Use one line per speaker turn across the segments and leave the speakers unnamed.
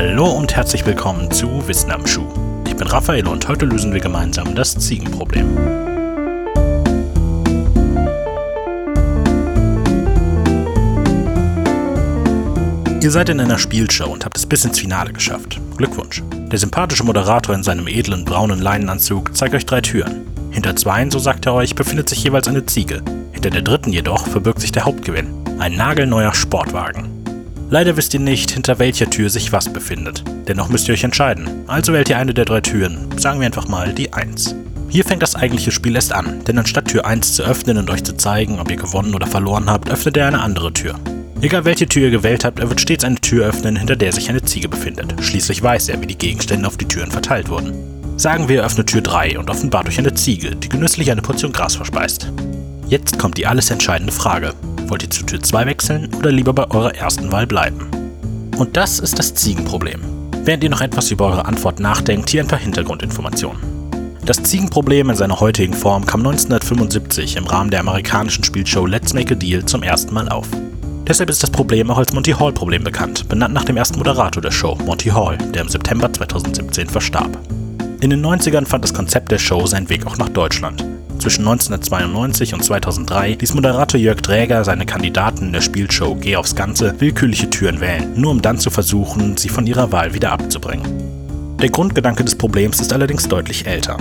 Hallo und herzlich willkommen zu Wissen am Schuh. Ich bin Raphael und heute lösen wir gemeinsam das Ziegenproblem. Ihr seid in einer Spielshow und habt es bis ins Finale geschafft. Glückwunsch. Der sympathische Moderator in seinem edlen braunen Leinenanzug zeigt euch drei Türen. Hinter zweien, so sagt er euch, befindet sich jeweils eine Ziege. Hinter der dritten jedoch verbirgt sich der Hauptgewinn. Ein nagelneuer Sportwagen. Leider wisst ihr nicht, hinter welcher Tür sich was befindet. Dennoch müsst ihr euch entscheiden. Also wählt ihr eine der drei Türen. Sagen wir einfach mal die 1. Hier fängt das eigentliche Spiel erst an, denn anstatt Tür 1 zu öffnen und euch zu zeigen, ob ihr gewonnen oder verloren habt, öffnet er eine andere Tür. Egal welche Tür ihr gewählt habt, er wird stets eine Tür öffnen, hinter der sich eine Ziege befindet. Schließlich weiß er, wie die Gegenstände auf die Türen verteilt wurden. Sagen wir, öffnet Tür 3 und offenbart euch eine Ziege, die genüsslich eine Portion Gras verspeist. Jetzt kommt die alles entscheidende Frage. Wollt ihr zu Tür 2 wechseln oder lieber bei eurer ersten Wahl bleiben? Und das ist das Ziegenproblem. Während ihr noch etwas über eure Antwort nachdenkt, hier ein paar Hintergrundinformationen. Das Ziegenproblem in seiner heutigen Form kam 1975 im Rahmen der amerikanischen Spielshow Let's Make a Deal zum ersten Mal auf. Deshalb ist das Problem auch als Monty Hall-Problem bekannt, benannt nach dem ersten Moderator der Show, Monty Hall, der im September 2017 verstarb. In den 90ern fand das Konzept der Show seinen Weg auch nach Deutschland. Zwischen 1992 und 2003 ließ Moderator Jörg Dräger seine Kandidaten in der Spielshow Geh aufs Ganze willkürliche Türen wählen, nur um dann zu versuchen, sie von ihrer Wahl wieder abzubringen. Der Grundgedanke des Problems ist allerdings deutlich älter.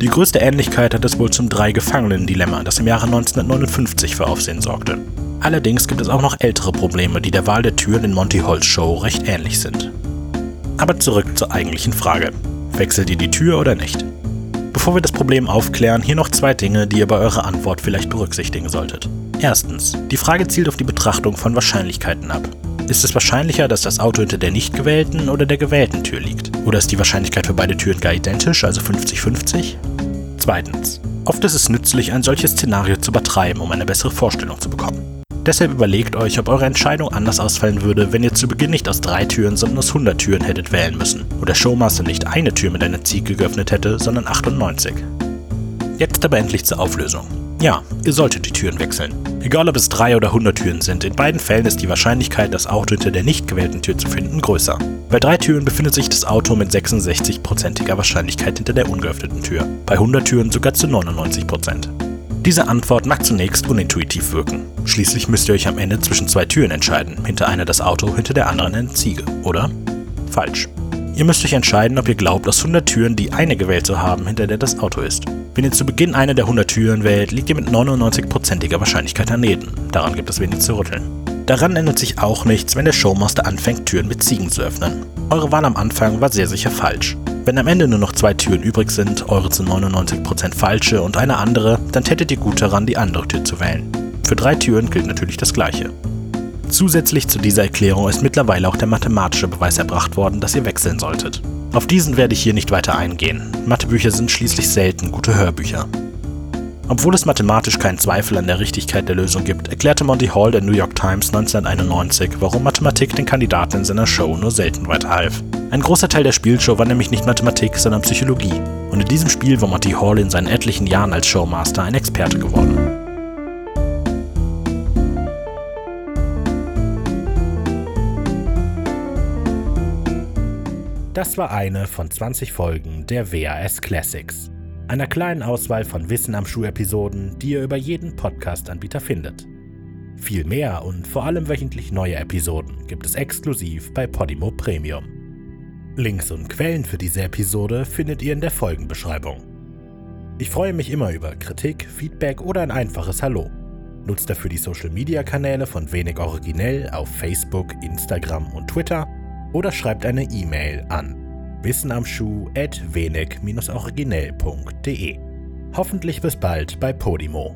Die größte Ähnlichkeit hat es wohl zum Drei-Gefangenen-Dilemma, das im Jahre 1959 für Aufsehen sorgte. Allerdings gibt es auch noch ältere Probleme, die der Wahl der Türen in Monty Halls Show recht ähnlich sind. Aber zurück zur eigentlichen Frage. Wechselt ihr die Tür oder nicht? Bevor wir das Problem aufklären, hier noch zwei Dinge, die ihr bei eurer Antwort vielleicht berücksichtigen solltet. Erstens, die Frage zielt auf die Betrachtung von Wahrscheinlichkeiten ab. Ist es wahrscheinlicher, dass das Auto hinter der nicht gewählten oder der gewählten Tür liegt? Oder ist die Wahrscheinlichkeit für beide Türen gar identisch, also 50-50? Zweitens, oft ist es nützlich, ein solches Szenario zu übertreiben, um eine bessere Vorstellung zu bekommen. Deshalb überlegt euch, ob eure Entscheidung anders ausfallen würde, wenn ihr zu Beginn nicht aus drei Türen, sondern aus 100 Türen hättet wählen müssen und der Showmaster nicht eine Tür mit einer Ziege geöffnet hätte, sondern 98. Jetzt aber endlich zur Auflösung. Ja, ihr solltet die Türen wechseln. Egal ob es drei oder 100 Türen sind, in beiden Fällen ist die Wahrscheinlichkeit, das Auto hinter der nicht gewählten Tür zu finden, größer. Bei drei Türen befindet sich das Auto mit 66%iger Wahrscheinlichkeit hinter der ungeöffneten Tür, bei 100 Türen sogar zu 99%. Diese Antwort mag zunächst unintuitiv wirken. Schließlich müsst ihr euch am Ende zwischen zwei Türen entscheiden. Hinter einer das Auto, hinter der anderen eine Ziege, oder? Falsch. Ihr müsst euch entscheiden, ob ihr glaubt, aus 100 Türen die eine gewählt zu haben, hinter der das Auto ist. Wenn ihr zu Beginn eine der 100 Türen wählt, liegt ihr mit 99%iger Wahrscheinlichkeit daneben. Daran gibt es wenig zu rütteln. Daran ändert sich auch nichts, wenn der Showmaster anfängt, Türen mit Ziegen zu öffnen. Eure Wahl am Anfang war sehr sicher falsch. Wenn am Ende nur noch zwei Türen übrig sind, eure zu 99% falsche und eine andere, dann tätet ihr gut daran, die andere Tür zu wählen. Für drei Türen gilt natürlich das gleiche. Zusätzlich zu dieser Erklärung ist mittlerweile auch der mathematische Beweis erbracht worden, dass ihr wechseln solltet. Auf diesen werde ich hier nicht weiter eingehen. Mathebücher sind schließlich selten gute Hörbücher. Obwohl es mathematisch keinen Zweifel an der Richtigkeit der Lösung gibt, erklärte Monty Hall der New York Times 1991, warum Mathematik den Kandidaten in seiner Show nur selten weiterhalf. Ein großer Teil der Spielshow war nämlich nicht Mathematik, sondern Psychologie. Und in diesem Spiel war Monty Hall in seinen etlichen Jahren als Showmaster ein Experte geworden. Das war eine von 20 Folgen der WAS Classics einer kleinen Auswahl von Wissen am Schuh-Episoden, die ihr über jeden Podcast-Anbieter findet. Viel mehr und vor allem wöchentlich neue Episoden gibt es exklusiv bei Podimo Premium. Links und Quellen für diese Episode findet ihr in der Folgenbeschreibung. Ich freue mich immer über Kritik, Feedback oder ein einfaches Hallo. Nutzt dafür die Social-Media-Kanäle von Wenig Originell auf Facebook, Instagram und Twitter oder schreibt eine E-Mail an Wissen am Schuh at wenig-originell.de. Hoffentlich bis bald bei Podimo.